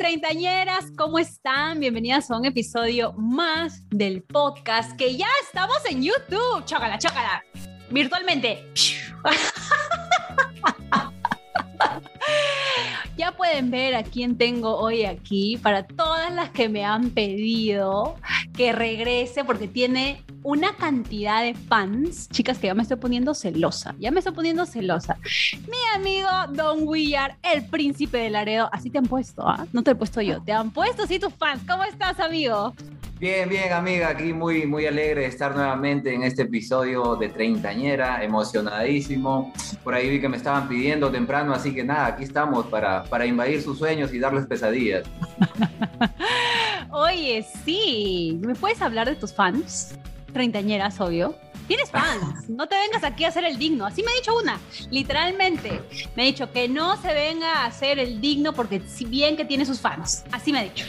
Treintañeras, ¿cómo están? Bienvenidas a un episodio más del podcast que ya estamos en YouTube. Chócala, chócala. Virtualmente. Ya pueden ver a quién tengo hoy aquí para todas las que me han pedido que regrese porque tiene una cantidad de fans, chicas, que ya me estoy poniendo celosa, ya me estoy poniendo celosa. Mi amigo Don Willard, el príncipe de Laredo, así te han puesto, ¿ah? No te he puesto yo, te han puesto sí tus fans. ¿Cómo estás, amigo? Bien, bien, amiga, aquí muy, muy alegre de estar nuevamente en este episodio de Treintañera, emocionadísimo. Por ahí vi que me estaban pidiendo temprano, así que nada, aquí estamos para, para invadir sus sueños y darles pesadillas. Oye, sí, ¿me puedes hablar de tus fans? Treintañeras, obvio. Tienes fans, no te vengas aquí a hacer el digno. Así me ha dicho una, literalmente. Me ha dicho que no se venga a hacer el digno porque si bien que tiene sus fans. Así me ha dicho.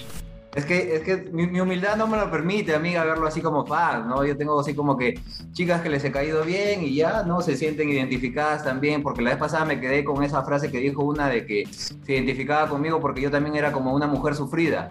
Es que, es que mi, humildad no me lo permite, amiga, verlo así como fan, ¿no? Yo tengo así como que chicas que les he caído bien y ya, ¿no? Se sienten identificadas también, porque la vez pasada me quedé con esa frase que dijo una de que se identificaba conmigo porque yo también era como una mujer sufrida,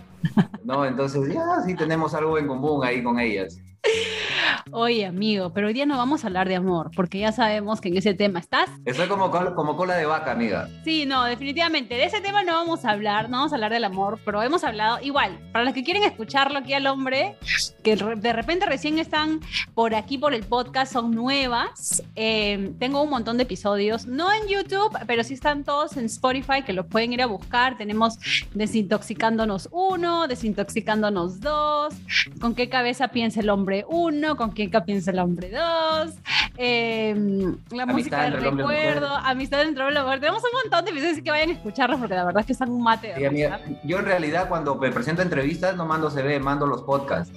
¿no? Entonces, ya, sí tenemos algo en común ahí con ellas. Oye, amigo, pero hoy día no vamos a hablar de amor, porque ya sabemos que en ese tema estás. Estoy como, como cola de vaca, amiga. Sí, no, definitivamente. De ese tema no vamos a hablar, no vamos a hablar del amor, pero hemos hablado igual. Para los que quieren escucharlo aquí al hombre, que de repente recién están por aquí por el podcast, son nuevas. Eh, tengo un montón de episodios, no en YouTube, pero sí están todos en Spotify, que los pueden ir a buscar. Tenemos Desintoxicándonos uno, Desintoxicándonos dos, con qué cabeza piensa el hombre uno, con qué piensa el hombre 2, em, la música del recuerdo, Amistad entre el hombre Tenemos un montón de episodios que vayan a escucharlos porque la verdad es que están un mate. yo en realidad cuando me presento entrevistas no mando CV, mando los podcasts.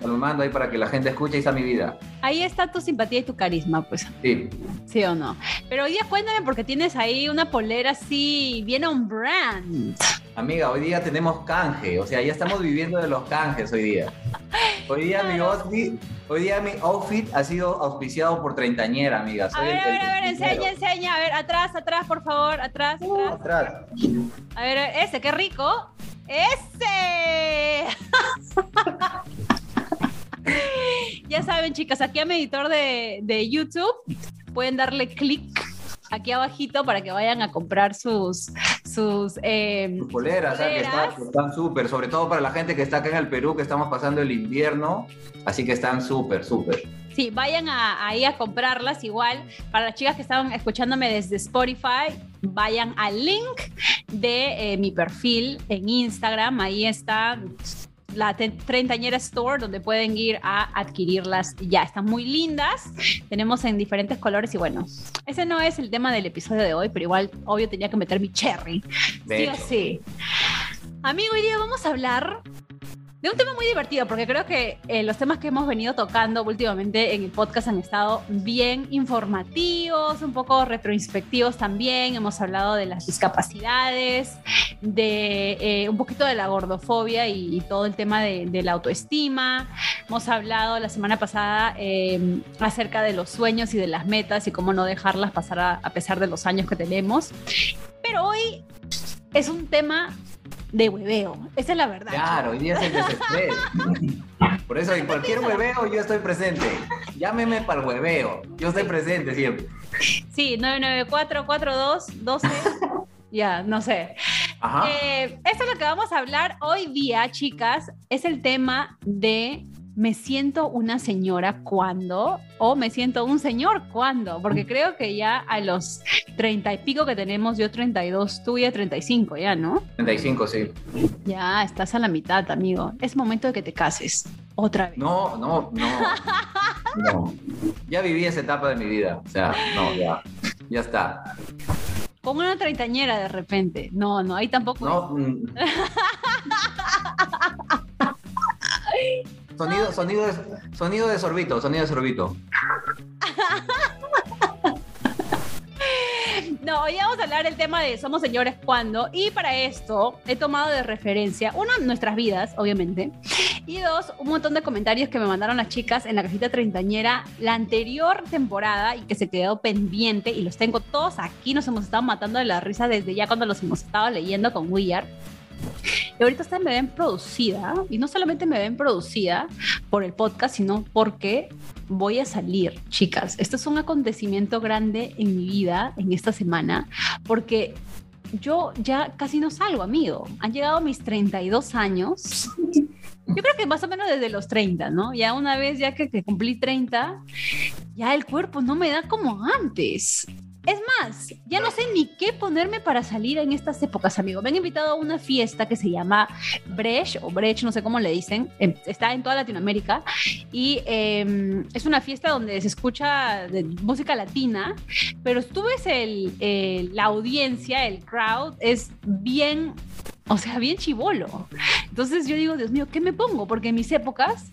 Los mando ahí para que la gente escuche y sea mi vida. Ahí está tu simpatía y tu carisma, pues. Sí. Sí o no. Pero hoy día cuéntame porque tienes ahí una polera así bien on brand. Amiga, hoy día tenemos canje, o sea, ya estamos viviendo de los canjes hoy día. Hoy día mi outfit, hoy día mi outfit ha sido auspiciado por treintañera, amiga. a ver, a ver, a ver, enseña, enseña, a ver, atrás, atrás, por favor, atrás, uh, atrás. A ver, ese, qué rico. ¡Ese! ya saben, chicas, aquí a mi editor de, de YouTube pueden darle clic aquí abajito para que vayan a comprar sus sus, eh, poleras, que están súper, sobre todo para la gente que está acá en el Perú, que estamos pasando el invierno, así que están súper, súper. Sí, vayan ahí a comprarlas igual. Para las chicas que estaban escuchándome desde Spotify, vayan al link de eh, mi perfil en Instagram, ahí está la Treintañera Store, donde pueden ir a adquirirlas ya. Están muy lindas. Tenemos en diferentes colores y bueno, ese no es el tema del episodio de hoy, pero igual, obvio, tenía que meter mi cherry. sí o sí. Amigo, hoy día vamos a hablar de un tema muy divertido, porque creo que eh, los temas que hemos venido tocando últimamente en el podcast han estado bien informativos, un poco retroinspectivos también. Hemos hablado de las discapacidades, de eh, un poquito de la gordofobia y, todo el tema de, la autoestima. Hemos hablado la semana pasada em, acerca de los sueños y de las metas y cómo no dejarlas pasar a pesar de los años que tenemos. Pero hoy es un tema de hueveo. Esa es la verdad. Claro, hoy día es el desestrés. Por eso en cualquier hueveo yo estoy presente. Llámeme para el hueveo. Yo estoy presente siempre. Sí, 9944212. ya, no sé. Ajá. Eh, esto es lo que vamos a hablar hoy día, chicas. Es el tema de me siento una señora cuando o me siento un señor cuando, porque creo que ya a los treinta y pico que tenemos, yo 32, tú ya 35 ya, ¿no? 35, sí. Ya, estás a la mitad, amigo. Es momento de que te cases. Otra vez. No, no, no. no. Ya viví esa etapa de mi vida. O sea, no, ya. Ya está. Con una treintañera de repente. No, no, ahí tampoco. No. mm. Sonido, sonido, de, sonido de sorbito, sonido de sorbito. No, hoy vamos a hablar del tema de Somos Señores cuando. Y para esto he tomado de referencia, uno, nuestras vidas, obviamente. Y dos, un montón de comentarios que me mandaron las chicas en la cajita treintañera la anterior temporada y que se quedó pendiente. Y los tengo todos aquí. Nos hemos estado matando de la risa desde ya cuando los hemos estado leyendo con Willard. Y ahorita me ven producida, y no solamente me ven producida por el podcast, sino porque voy a salir, chicas. Esto es un acontecimiento grande en mi vida en esta semana, porque yo ya casi no salgo, amigo. Han llegado mis 32 años. Yo creo que más o menos desde los 30, ¿no? Ya una vez ya que, que cumplí 30, ya el cuerpo no me da como antes. Es más, ya no sé ni qué ponerme para salir en estas épocas, amigo. Me han invitado a una fiesta que se llama Brecht o Brecht, no sé cómo le dicen. Está en toda Latinoamérica y eh, es una fiesta donde se escucha música latina, pero tú ves el- la audiencia, el crowd, es bien o sea, bien chivolo. Entonces yo digo, Dios mío, ¿qué me pongo? Porque en mis épocas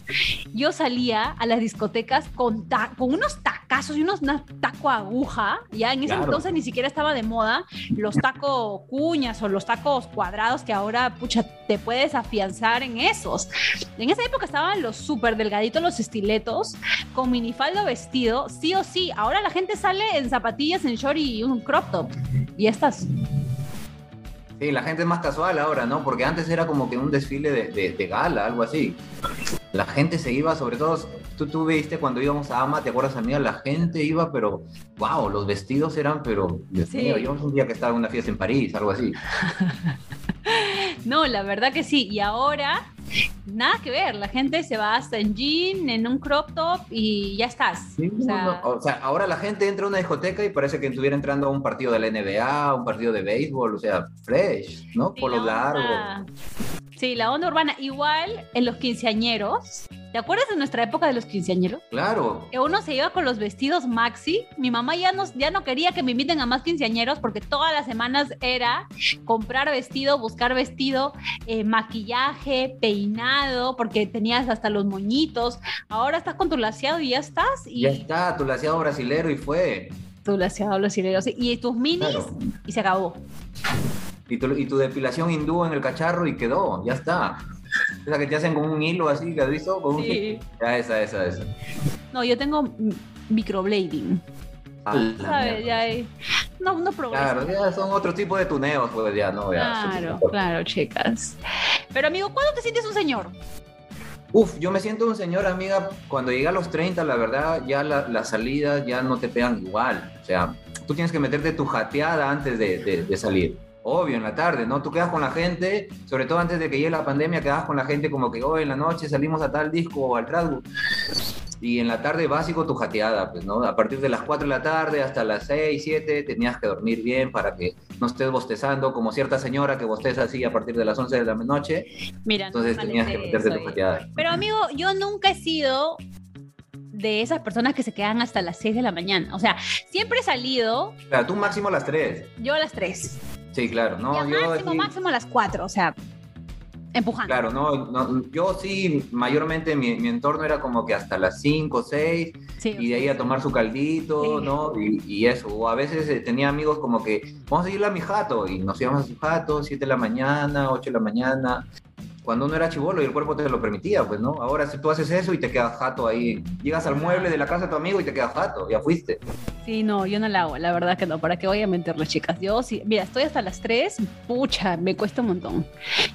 yo salía a las discotecas con, ta- con unos tacazos y unos taco aguja. Ya en ese Claro. entonces ni siquiera estaba de moda los tacos cuñas o los tacos cuadrados que ahora, pucha, te puedes afianzar en esos. En esa época estaban los súper delgaditos, los estiletos, con minifaldo vestido, sí o sí. Ahora la gente sale en zapatillas, en short y un crop top. Y estas. Sí, la gente es más casual ahora, ¿no? Porque antes era como que un desfile de, de- de gala, algo así. La gente se iba, sobre todo, tú, tú viste cuando íbamos a Ama, ¿te acuerdas, amiga? La gente iba, pero, wow, los vestidos eran, pero, Dios Sí. mío, yo un día que estaba en una fiesta en París, algo así. No, la verdad que sí. Y ahora, nada que ver. La gente se va hasta en jean, en un crop top y ya estás. Sí, O sea, no, o sea, ahora la gente entra a una discoteca y parece que estuviera entrando a un partido de la NBA, un partido de béisbol, o sea, fresh, ¿no? sí, Por la los largos. onda- Sí, la onda urbana. Igual en los quinceañeros. ¿Te acuerdas de nuestra época de los quinceañeros? Claro. Que uno se iba con los vestidos maxi. Mi mamá ya no, ya no quería que me inviten a más quinceañeros porque todas las semanas era comprar vestido, buscar vestido, eh, maquillaje, peinado, porque tenías hasta los moñitos. Ahora estás con tu laseado y ya estás. Y Ya está, tu laseado brasilero y fue. tu laseado, los hileros. Y tus minis Claro. y se acabó. Y tu, y tu depilación hindú en el cacharro y quedó, ya está. Esa que te hacen con un hilo así, ¿la has visto? Con un Sí. Ya, esa, esa, esa. No, yo tengo microblading. A la ¿Sabes? Ya hay- No, no progreso. Claro, ya son otro tipo de tuneos, pues ya, ¿no? Ya, Claro, claro, chicas. Pero amigo, ¿cuándo te sientes un señor? Uf, yo me siento un señor, amiga, cuando llega a los 30, la verdad, ya la- las salidas ya no te pegan igual. O sea, tú tienes que meterte tu jateada antes de, de- de salir. Obvio, en la tarde, ¿no? Tú quedas con la gente, sobre todo antes de que llegue la pandemia, quedas con la gente como que hoy en la noche salimos a tal disco o al trasgo. Y en la tarde básico tu jateada, pues, ¿no? A partir de las 4 de la tarde hasta las 6, 7 tenías que dormir bien para que no estés bostezando como cierta señora que bosteza así a partir de las 11 de la noche. Mira, Entonces no tenías que meterte tu eh. jateada. Pero amigo, yo nunca he sido de esas personas que se quedan hasta las 6 de la mañana. O sea, siempre he salido Claro, tú máximo a las 3. yo a las 3. Sí, claro, no, y yo máximo, sí- máximo a las 4. O sea, empujando. Claro, no, no, yo sí, mayormente mi, mi entorno era como que hasta las 5, 6, Sí, y de ahí a tomar su caldito, Sí. ¿no? Y, y eso, o a veces eh, tenía amigos como que, vamos a ir a mi jato, y nos íbamos a su jato, 7 de la mañana, 8 de la mañana, cuando uno era chivolo y el cuerpo te lo permitía, pues, ¿no? Ahora si tú haces eso y te quedas jato ahí, llegas al mueble de la casa de tu amigo y te quedas jato, ya fuiste. Sí, no, yo no la hago, la verdad que no. ¿Para qué voy a mentirles, chicas? Yo sí, mira, estoy hasta las 3, pucha, me cuesta un montón.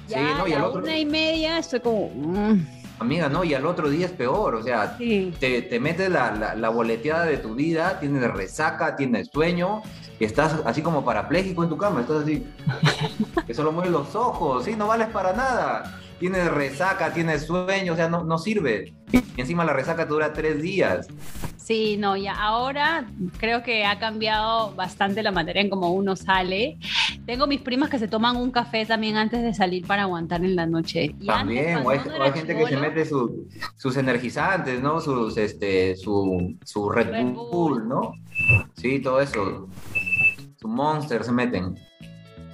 Ya Sí, no, y a la otro- una y media estoy como... mm, Amiga, ¿no? Y al otro día es peor, o sea, sí. te, te metes la, la, la boleteada de tu vida, tienes resaca, tienes sueño, estás así como parapléjico en tu cama, estás así, que solo mueves los ojos, sí, no vales para nada. tienes resaca, tienes sueño, o sea, no, no sirve. Y encima la resaca dura tres días. Sí, no, ya ahora creo que ha cambiado bastante la manera en cómo uno sale. Tengo mis primas que se toman un café también antes de salir para aguantar en la noche. Y también, o hay, gente que se mete sus energizantes, ¿no? Sus, este, su, su Red, Bull, ¿no? Sí, todo eso. Su Monster se meten.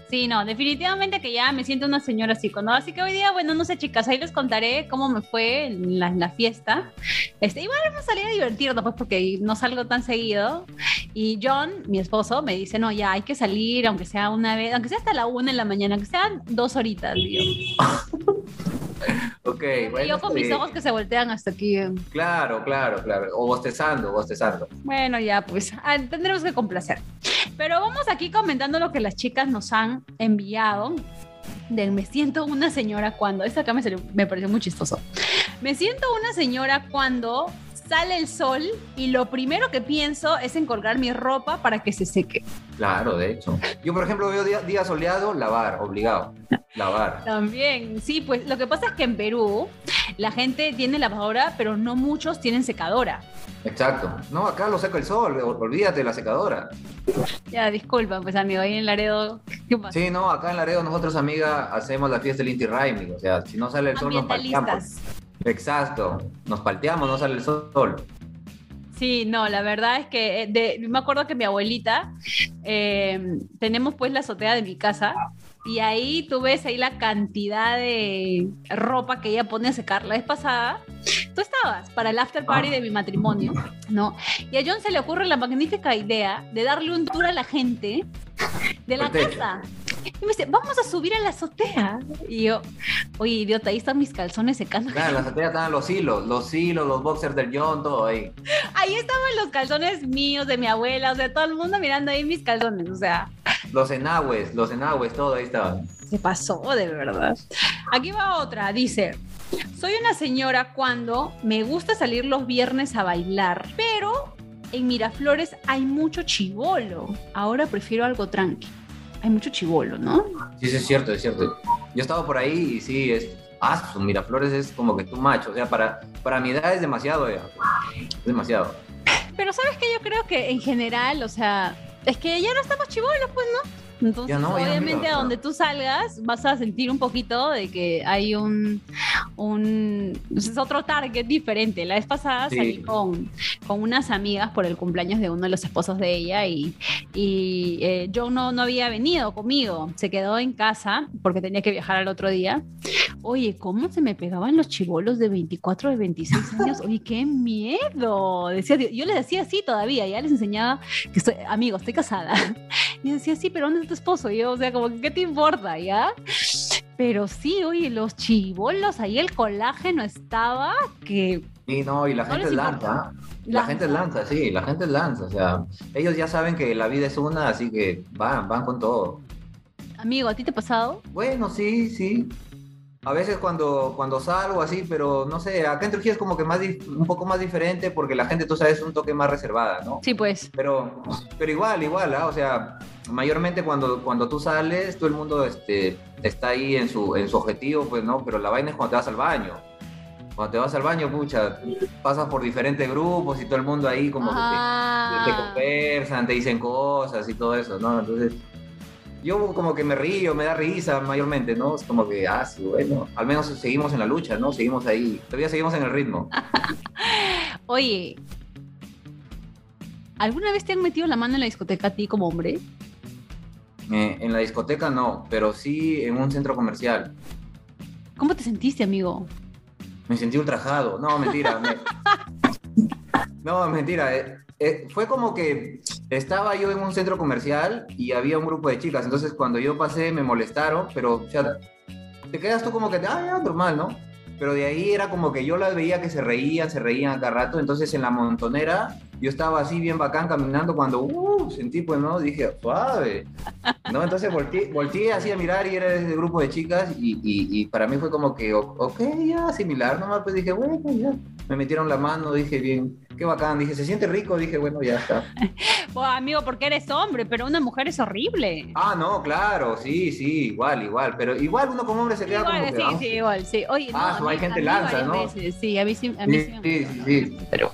Sí, no, definitivamente que ya me siento una señora así. ¿no? Así que hoy día, bueno, no sé, chicas, ahí les contaré cómo me fue en la, fiesta. Este, igual me salí a divertirnos, pues, porque no salgo tan seguido. Y John, mi esposo, me dice, no, ya hay que salir, aunque sea una vez, aunque sea hasta la una en la mañana, aunque sean dos horitas, tío. ok, bueno. Yo con mis ojos que se voltean hasta aquí. Claro, claro, claro. O bostezando, bostezando. Bueno, ya, pues, ah, tendremos que complacer. Pero vamos aquí comentando lo que las chicas nos han enviado. De me siento una señora cuando. Esta acá me, me pareció muy chistoso. Me siento una señora cuando sale el sol y lo primero que pienso es en colgar mi ropa para que se seque. Claro, de hecho. Yo, por ejemplo, veo día, día soleado, lavar, obligado. Lavar. También, sí, pues lo que pasa es que en Perú la gente tiene lavadora, pero no muchos tienen secadora. Exacto. No, acá lo seca el sol, olvídate de la secadora. Ya, disculpa, pues amigo, ahí en Laredo, ¿qué pasa? Sí, no, acá en Laredo nosotros, amiga, hacemos la fiesta del Inti Raimi, o sea, si no sale el sol nos palteamos. Exacto, nos palteamos, no sale el sol. Sí, no, la verdad es que eh, me acuerdo que mi abuelita, eh, tenemos pues la azotea de mi casa y ahí tú ves ahí la cantidad de ropa que ella pone a secar. La vez pasada, tú estabas para el after party de mi matrimonio, ¿no? Y a John se le ocurre la magnífica idea de darle un tour a la gente de la casa. Y me dice, vamos a subir a la azotea. Y yo, oye, idiota, ahí están mis calzones secando. Claro, en la azotea estaban los hilos, los hilos, los boxers del John, todo ahí. Ahí estaban los calzones míos, de mi abuela, o sea, todo el mundo mirando ahí mis calzones, o sea. Los enagües, los enagües, todo ahí Se pasó, de verdad. Aquí va otra, dice. Soy una señora cuando me gusta salir los viernes a bailar, pero en Miraflores hay mucho chivolo. Ahora prefiero algo tranqui hay mucho chivolo, ¿no? Sí, sí, es cierto, es cierto. Yo estaba por ahí y sí, es. Ah, pues, Miraflores es como que tú macho. O sea, para, para mi edad es demasiado ya. Es demasiado. Pero sabes que yo creo que en general, o sea, es que ya no estamos chivolos, pues, ¿no? Entonces, obviamente, a donde tú salgas, vas a sentir un poquito de que hay un. un es otro target diferente. La vez pasada salí con, con unas amigas por el cumpleaños de uno de los esposos de ella y, y eh, yo no, no había venido conmigo. Se quedó en casa porque tenía que viajar al otro día. Oye, ¿cómo se me pegaban los chivolos de 24, de 26 años? Oye, qué miedo. Decía, yo les decía así todavía, ya les enseñaba que estoy, amigo, estoy casada. Y decía, sí, pero ¿dónde tu esposo? yo, o sea, como, ¿qué te importa, ya? Pero sí, oye, los chivolos, ahí el colágeno estaba que... Sí, no, y la gente lanza. La gente lanza, sí, la gente lanza. O sea, ellos ya saben que la vida es una, así que van, van con todo. Amigo, ¿a ti te ha pasado? Bueno, sí, sí. A veces cuando, cuando salgo así, pero no sé, acá en Trujillo es como que más un poco más diferente porque la gente, tú sabes, es un toque más reservada, ¿no? Sí, pues. Pero, pero igual, igual, ¿ah? O sea, mayormente cuando, cuando tú sales, todo el mundo este, está ahí en su, en su objetivo, pues, ¿no? Pero la vaina es cuando te vas al baño. Cuando te vas al baño, pucha, pasas por diferentes grupos y todo el mundo ahí como que te, te conversan, te dicen cosas y todo eso, ¿no? Entonces yo como que me río, me da risa mayormente, ¿no? Es como que, ah, sí, bueno, al menos seguimos en la lucha, ¿no? Seguimos ahí, todavía seguimos en el ritmo. Oye, ¿alguna vez te han metido la mano en la discoteca a ti como hombre? Eh, en la discoteca no, pero sí en un centro comercial. ¿Cómo te sentiste, amigo? Me sentí ultrajado. No, mentira. No, mentira. Eh, eh, fue como que estaba yo en un centro comercial y había un grupo de chicas. Entonces, cuando yo pasé, me molestaron, pero, o te quedas tú como que, ah, normal, ¿no? Pero de ahí era como que yo las veía que se reían, se reían cada rato. Entonces, en la montonera, yo estaba así bien bacán caminando cuando, uh, sentí, pues, ¿no? Dije, suave. ¿No? Entonces volteé, volteé así a mirar y era ese grupo de chicas y, y, para mí fue como que, ok, ya, similar nomás. Pues dije, bueno, ya. Me metieron la mano, dije, bien, qué bacán. Dije, ¿se siente rico? Dije, bueno, ya está. Oh, amigo, porque eres hombre, pero una mujer es horrible. Ah, no, claro, sí, sí, igual, igual. Pero igual uno como hombre se queda igual, como que, sí, ah, sí, igual, sí. Oye, Ah, no, hay mí- gente lanza, ¿no? veces, Sí, a mí sí, a mí sí, Sí, me sí, sí, sí. Pero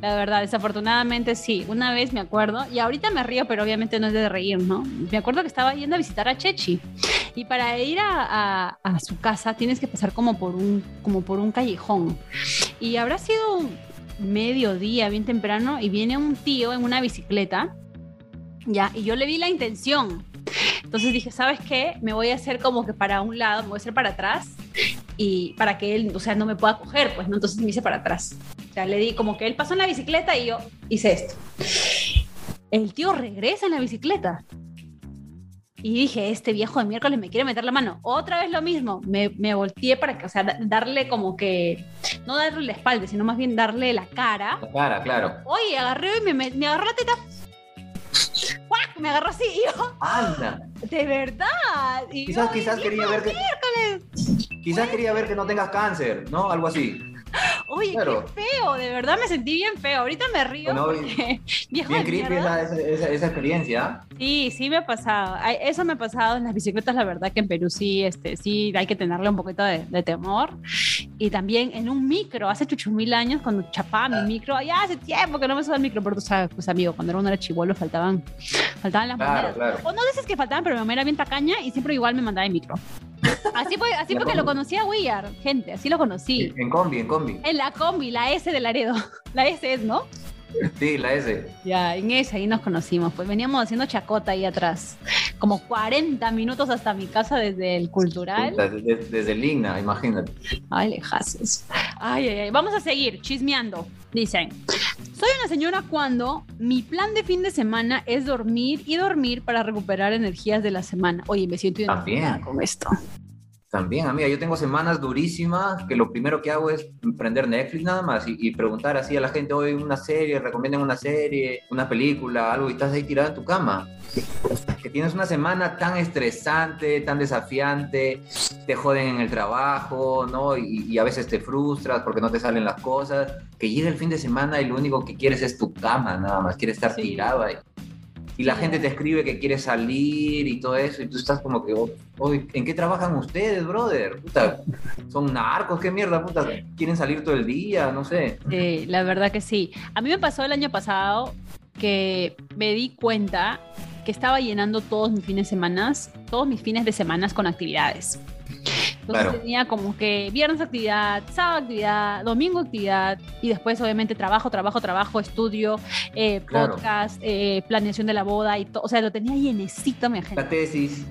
la verdad, desafortunadamente sí. Una vez me acuerdo, y ahorita me río, pero obviamente no es de reír, ¿no? Me acuerdo que estaba yendo a visitar a Chechi. Y para ir a, a- a su casa tienes que pasar como por un, como por un callejón. Y habrá sido un mediodía, bien temprano, y viene un tío en una bicicleta. Ya, y yo le vi la intención. Entonces dije, ¿sabes qué? Me voy a hacer como que para un lado, me voy a hacer para atrás y para que él, o sea, no me pueda coger, pues, ¿no? Entonces me hice para atrás. O sea, le di como que él pasó en la bicicleta y yo hice esto. El tío regresa en la bicicleta. Y dije, este viejo de miércoles me quiere meter la mano. Otra vez lo mismo. Me, me volteé para que, o sea, da- darle como que, no darle la espalda, sino más bien darle la cara. La cara, claro. Oye, agarré y me, me, me agarró la teta. ¡Guac! Me agarró así. Y yo, Anda. de verdad. Y Quizás, yo, quizás quería ver que. Quizás quería ver que no tengas cáncer, ¿no? Algo así. Oye, Claro. qué feo, de verdad me sentí bien feo. Ahorita me río Bueno, porque Bien de creepy esa, esa, esa experiencia. Sí, sí me ha pasado. Eso me ha pasado en las bicicletas, la verdad que en Perú sí, este, sí hay que tenerle un poquito de, de temor. Y también en un micro, hace chuchu mil años, cuando chapaba mi micro, ya hace tiempo que no me subo al micro, pero tú sabes, pues amigo, cuando uno era chivolo faltaban, faltaban las Claro, monedas. claro. O no dices que faltaban, pero mi mamá era bien tacaña y siempre igual me mandaba en micro. Así fue, así porque lo conocí a Willard, gente, así lo conocí. En combi, en combi. En la combi, la S de Laredo. La S es, ¿no? Sí, la S. Ya, en esa ahí nos conocimos. Pues veníamos haciendo chacota ahí atrás. Como 40 minutos hasta mi casa desde el cultural. Desde, desde el Igna, imagínate. Ay, lejazos. Ay, ay, ay. Vamos a seguir chismeando. Dicen, soy una señora cuando mi plan de fin de semana es dormir y dormir para recuperar energías de la semana. Oye, me siento identificada con esto. También, amiga, yo tengo semanas durísimas que lo primero que hago es prender Netflix nada más y, y preguntar así a la gente, hoy una serie, recomienden una serie, una película, algo, y estás ahí tirada en tu cama. Que tienes una semana tan estresante, tan desafiante, te joden en el trabajo, ¿no? Y, y a veces te frustras porque no te salen las cosas, que llega el fin de semana y lo único que quieres es tu cama, nada más, quieres estar Sí. tirado ahí. Y la gente te escribe que quiere salir y todo eso, y tú estás como que, "Oh, ¿en qué trabajan ustedes, brother? Puta, son narcos, qué mierda, puta, quieren salir todo el día, no sé. Sí, la verdad que sí. A mí me pasó el año pasado que me di cuenta que estaba llenando todos mis fines de semana, todos mis fines de semana con actividades. Entonces Claro. tenía como que viernes actividad, sábado actividad, domingo actividad y después obviamente trabajo, trabajo, trabajo, estudio, eh, Claro. podcast, eh, planeación de la boda y todo. O sea, lo tenía llenecito mi agenda. La tesis,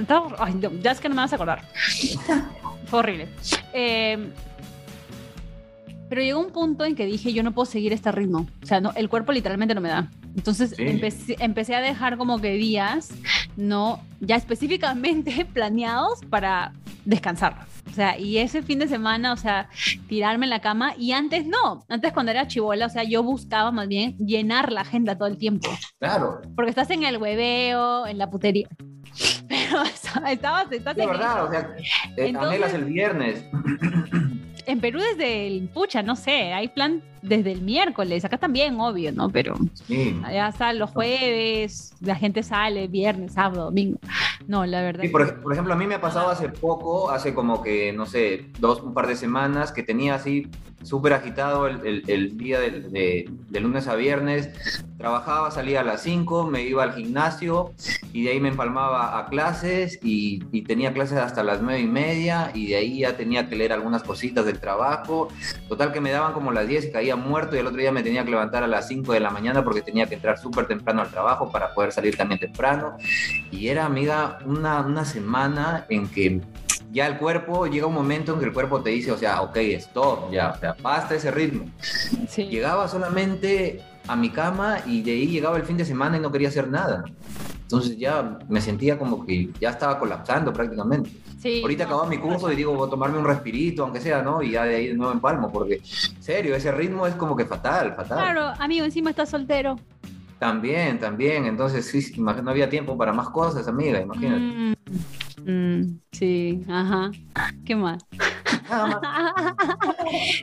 Estaba- ay, no, ya es que no me vas a acordar. Fue horrible. Eh, pero llegó un punto en que dije, yo no puedo seguir este ritmo. O sea, no, el cuerpo literalmente no me da. Entonces Sí. empecé, empecé a dejar como que días, no, ya específicamente planeados para descansar. O sea, y ese fin de semana, o sea, tirarme en la cama. Y antes no, antes cuando era chivola, o sea, yo buscaba más bien llenar la agenda todo el tiempo. claro. Porque estás en el hueveo, en la putería. Pero estabas, estás De en, verdad, o sea, Entonces- anhelas el viernes. en Perú desde el pucha, no sé, hay plan desde el miércoles, acá también, obvio, ¿no? Pero Sí. allá están los jueves, la gente sale viernes, sábado, domingo. No, la verdad. Sí, por, por ejemplo, a mí me ha pasado hace poco, hace como que, no sé, dos, un par de semanas, que tenía así súper agitado el, el- el día del- de, de lunes a viernes. Trabajaba, salía a las 5, me iba al gimnasio y de ahí me empalmaba a clases y, y tenía clases hasta las nueve y media y de ahí ya tenía que leer algunas cositas del trabajo. Total que me daban como las 10 y caía muerto y el otro día me tenía que levantar a las 5 de la mañana porque tenía que entrar súper temprano al trabajo para poder salir también temprano. Y era, amiga, una, una semana en que ya el cuerpo, llega un momento en que el cuerpo te dice, o sea, ok, stop, ya, o sea, basta ese ritmo. Sí. Llegaba solamente a mi cama y de ahí llegaba el fin de semana y no quería hacer nada. Entonces ya me sentía como que ya estaba colapsando prácticamente. Sí, Ahorita no, acabó mi curso y digo, voy a tomarme un respirito, aunque sea, ¿no? Y ya de ahí de nuevo empalmo, porque, serio, ese ritmo es como que fatal, fatal. Claro, amigo, encima estás soltero. También, también. Entonces, sí, no había tiempo para más cosas, amiga, imagínate. Mm, mm, sí, ajá. ¿Qué más.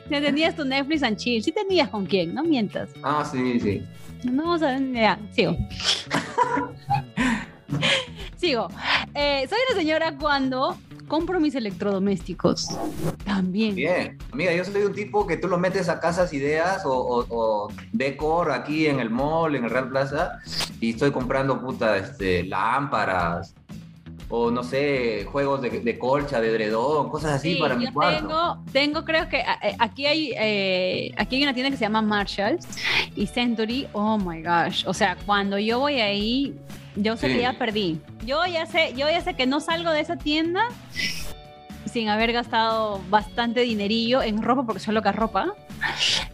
Ya tenías tu Netflix and chill. Sí tenías con quién, no mientas. Ah, sí, sí. No, o sea, ya, sigo. sigo. Eh, soy una señora cuando compro mis electrodomésticos. También. Bien. Amiga, yo soy un tipo que tú lo metes a casas ideas o, o- o decor aquí en el mall, en el Real Plaza, y estoy comprando puta este, lámparas o no sé, juegos de, de colcha, de edredón, cosas así Sí, para mi yo cuarto. tengo, tengo, creo que eh, aquí hay, eh, aquí hay una tienda que se llama Marshalls y Century. Oh my gosh. O sea, cuando yo voy ahí, yo sé Sí. que ya perdí. Yo ya sé, yo ya sé que no salgo de esa tienda sin haber gastado bastante dinerillo en ropa, porque soy loca ropa,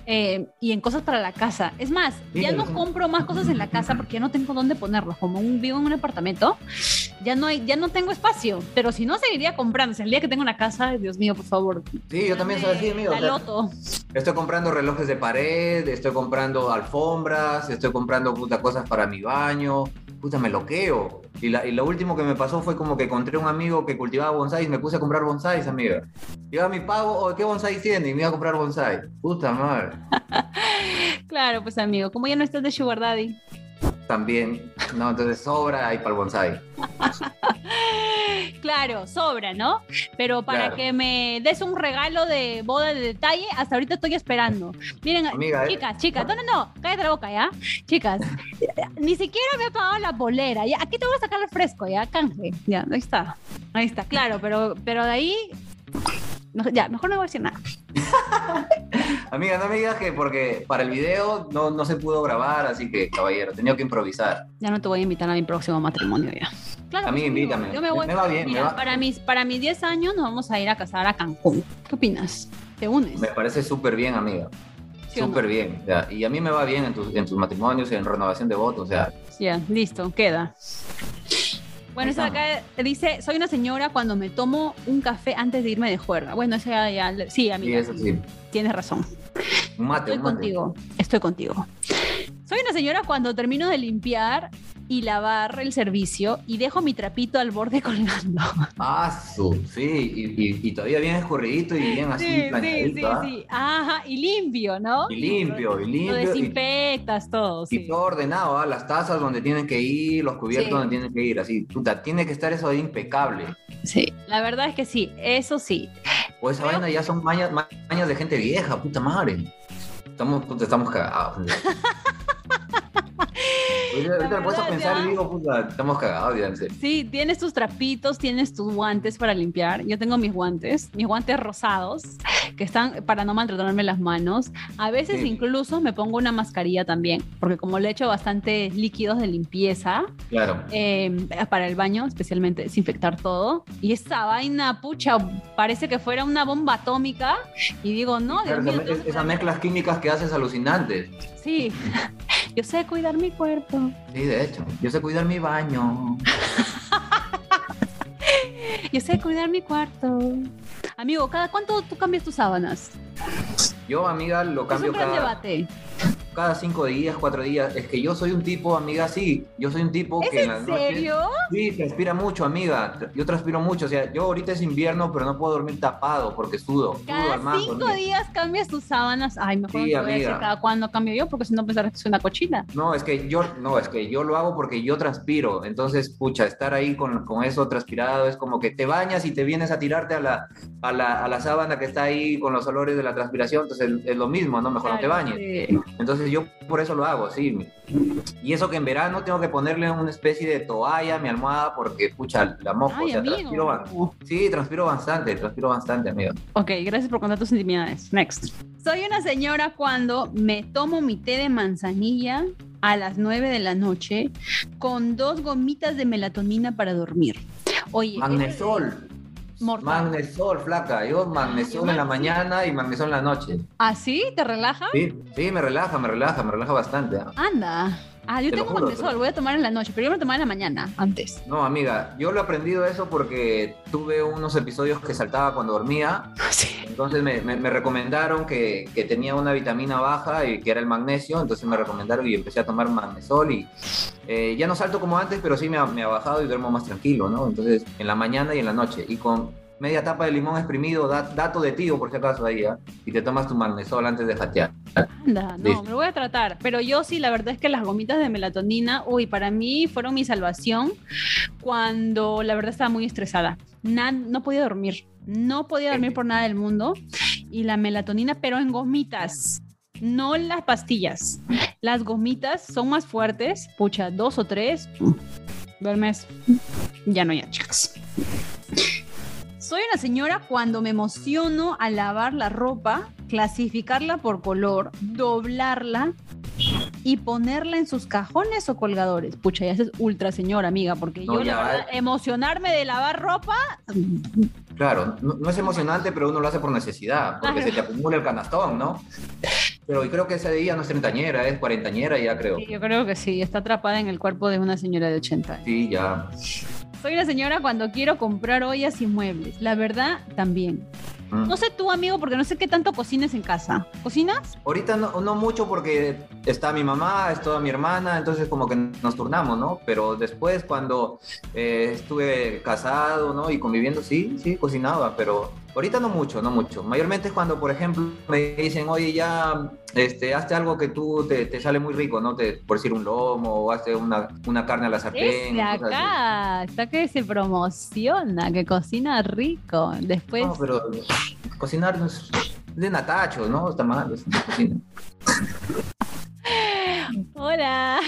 eh, y en cosas para la casa. Es más, ya no compro más cosas en la casa porque ya no tengo dónde ponerlos. Como un, vivo en un apartamento, ya no, hay, ya no tengo espacio. Pero si no, seguiría comprando. O sea, el día que tengo una casa, Dios mío, por favor. Sí, yo también soy así, amigo. La loto. Estoy comprando relojes de pared, estoy comprando alfombras, estoy comprando puta cosas para mi baño, puta me loqueo. Y, la, y lo último que me pasó fue como que encontré un amigo que cultivaba bonsai y me puse a comprar bonsais, amiga. Llega mi pago, oh, ¿qué bonsai tiene? Y me iba a comprar bonsai. Puta madre. Claro, pues amigo, como ya no estás de Sugar Daddy. También, no, entonces sobra ahí para el bonsai. Claro, sobra, ¿no? Pero para Claro. que me des un regalo de boda de detalle, hasta ahorita estoy esperando. Miren, Amiga, eh. chicas, chicas, no, no, no, cállate la boca, ¿ya? Chicas, ni siquiera me ha pagado la polera, ¿ya? Aquí te voy a sacar el fresco, ¿ya? Canje, ya, ahí está, ahí está, claro, pero, pero de ahí, no, ya, mejor no voy a decir nada. Amiga, no me digas que porque para el video no, no se pudo grabar, así que, caballero, tenía que improvisar. Ya no te voy a invitar a mi próximo matrimonio, ya. Claro, A mí invítame. Yo me voy. Me va bien, me Mira, va- Para, mis, para mis 10 años nos vamos a ir a casar a Cancún. ¿Qué opinas? ¿Te unes? Me parece súper bien, amiga. ¿Sí no? Súper bien. o sea, y a mí me va bien en tus, en tus matrimonios, en renovación de votos. O sea, Ya, listo, queda. Bueno, esa acá dice, soy una señora cuando me tomo un café antes de irme de juerga. Bueno, esa ya, ya- sí, sí, amiga, eso sí. tienes razón. Mate, Estoy mate. contigo, estoy contigo. Soy una señora cuando termino de limpiar y lavar el servicio y dejo mi trapito al borde colgando. Ah, sí. Y, y- y todavía bien escurridito y bien así, Sí, sí, planchadito. sí, ¿ah? sí. Ajá, y limpio, ¿no? Y limpio, y limpio. Lo y- desinfectas todo, Y todo ordenado, ¿ah? las tazas donde tienen que ir, los cubiertos Sí. donde tienen que ir, así, puta, tiene que estar eso ahí impecable. Sí, la verdad es que sí, eso sí. O esa Pero- vaina ya son mañas, mañas de gente vieja, puta madre. Estamos, puta, estamos cagados. Ahorita me a verdad, pensar ya. y digo, puta, estamos cagados, ya. Sí, tienes tus trapitos, tienes tus guantes para limpiar. Yo tengo mis guantes, mis guantes rosados, que están para no maltratarme las manos. A veces Sí. incluso me pongo una mascarilla también, porque como le echo bastantes líquidos de limpieza Claro. eh, para el baño, especialmente desinfectar todo. Y esa vaina, pucha, parece que fuera una bomba atómica. Y digo, no, Dios Claro, mío, esas mezclas químicas que haces alucinantes. Sí, yo sé cuidar mi cuerpo. Sí, de hecho. Yo sé cuidar mi baño. Yo sé cuidar mi cuarto. Amigo, ¿cada cuánto tú cambias tus sábanas? Yo, amiga, lo Es cambio un gran cada, debate. Cada cinco días, cuatro días. Es que yo soy un tipo, amiga, sí. Yo soy un tipo ¿Es que en en las noches... serio? Sí, transpira mucho, amiga. Yo transpiro mucho. O sea, yo ahorita es invierno, pero no puedo dormir tapado porque sudo. Cada cinco días cambias tus sábanas. Ay, mejor Sí, no voy a cada cuándo cambio yo, porque si no pensarás que soy una cochina. No, es que yo, no, es que yo lo hago porque yo transpiro. Entonces, pucha, estar ahí con, con eso transpirado es como que te bañas y te vienes a tirarte a la, a la, a la sábana que está ahí con los olores de la transpiración. Entonces, es, es lo mismo, ¿no? Mejor no te bañes. sí. Entonces, yo por eso lo hago, sí. Y eso que en verano tengo que ponerle una especie de toalla a mi almohada porque, pucha, la mojo. Ay, o sea, transpiro, sí, transpiro bastante, transpiro bastante, amigo. Ok, gracias por contar tus intimidades. Next. Soy una señora cuando me tomo mi té de manzanilla a las 9 de la noche con dos gomitas de melatonina para dormir. Oye, Magnesol. Mortal. Magnesol, flaca. Yo magnesol yo en la mañana y magnesol en la noche. ¿así? ¿Te relaja? Sí, sí, me relaja, me relaja, me relaja bastante. ¿ah? Anda. Ah, yo Te tengo te lo- voy a tomar en la noche, pero yo me lo tomaba en la mañana, antes. No, amiga, yo lo he aprendido eso porque tuve unos episodios que saltaba cuando dormía. Sí. Entonces me, me- me recomendaron que, que tenía una vitamina baja y que era el magnesio. Entonces me recomendaron y empecé a tomar magnesol. Y eh, ya no salto como antes, pero sí me ha, me ha bajado y duermo más tranquilo, ¿no? Entonces en la mañana y en la noche. Y con media tapa de limón exprimido, dato de tío por si acaso ahí, ¿ah? y te tomas tu magnesol antes de jatear. Anda, no, me voy a tratar. Pero yo sí, la verdad es que las gomitas de melatonina, uy, para mí fueron mi salvación cuando la verdad estaba muy estresada. no podía dormir, no podía dormir por nada del mundo. Y la melatonina, pero en gomitas no las pastillas. Las gomitas son más fuertes, pucha, dos o tres, duermes, ya no ya, chicas. Soy una señora cuando me emociono a lavar la ropa, clasificarla por color, doblarla y ponerla en sus cajones o colgadores. Pucha, ya es ultra señora, amiga, porque yo la emocionarme de lavar ropa. Claro, no, es emocionante, pero uno lo hace por necesidad, porque se te acumula el canastón, ¿no? Pero creo que ese día no es treintañera, es cuarentañera ya creo. Sí, yo creo que sí, está atrapada en el cuerpo de una señora de 80 Sí, ya. Soy una señora cuando quiero comprar ollas y muebles. La verdad, también. Mm. No sé tú, amigo, porque no sé qué tanto cocines en casa. ¿Cocinas? Ahorita no, no mucho porque está mi mamá, es toda mi hermana, entonces como que nos turnamos, ¿no? Pero después cuando eh, estuve casado, ¿no? Y conviviendo, sí, sí, cocinaba, pero Ahorita no mucho, no mucho. Mayormente es cuando, por ejemplo, me dicen, oye, ya, este, hazte algo que tú te, sale muy rico, ¿no? Te, por decir un lomo o hazte una, una carne a la sartén. de acá, está que se promociona, que cocina rico. Después... No, pero cocinar es de natacho, ¿no? Está mal, es cocina. Hola.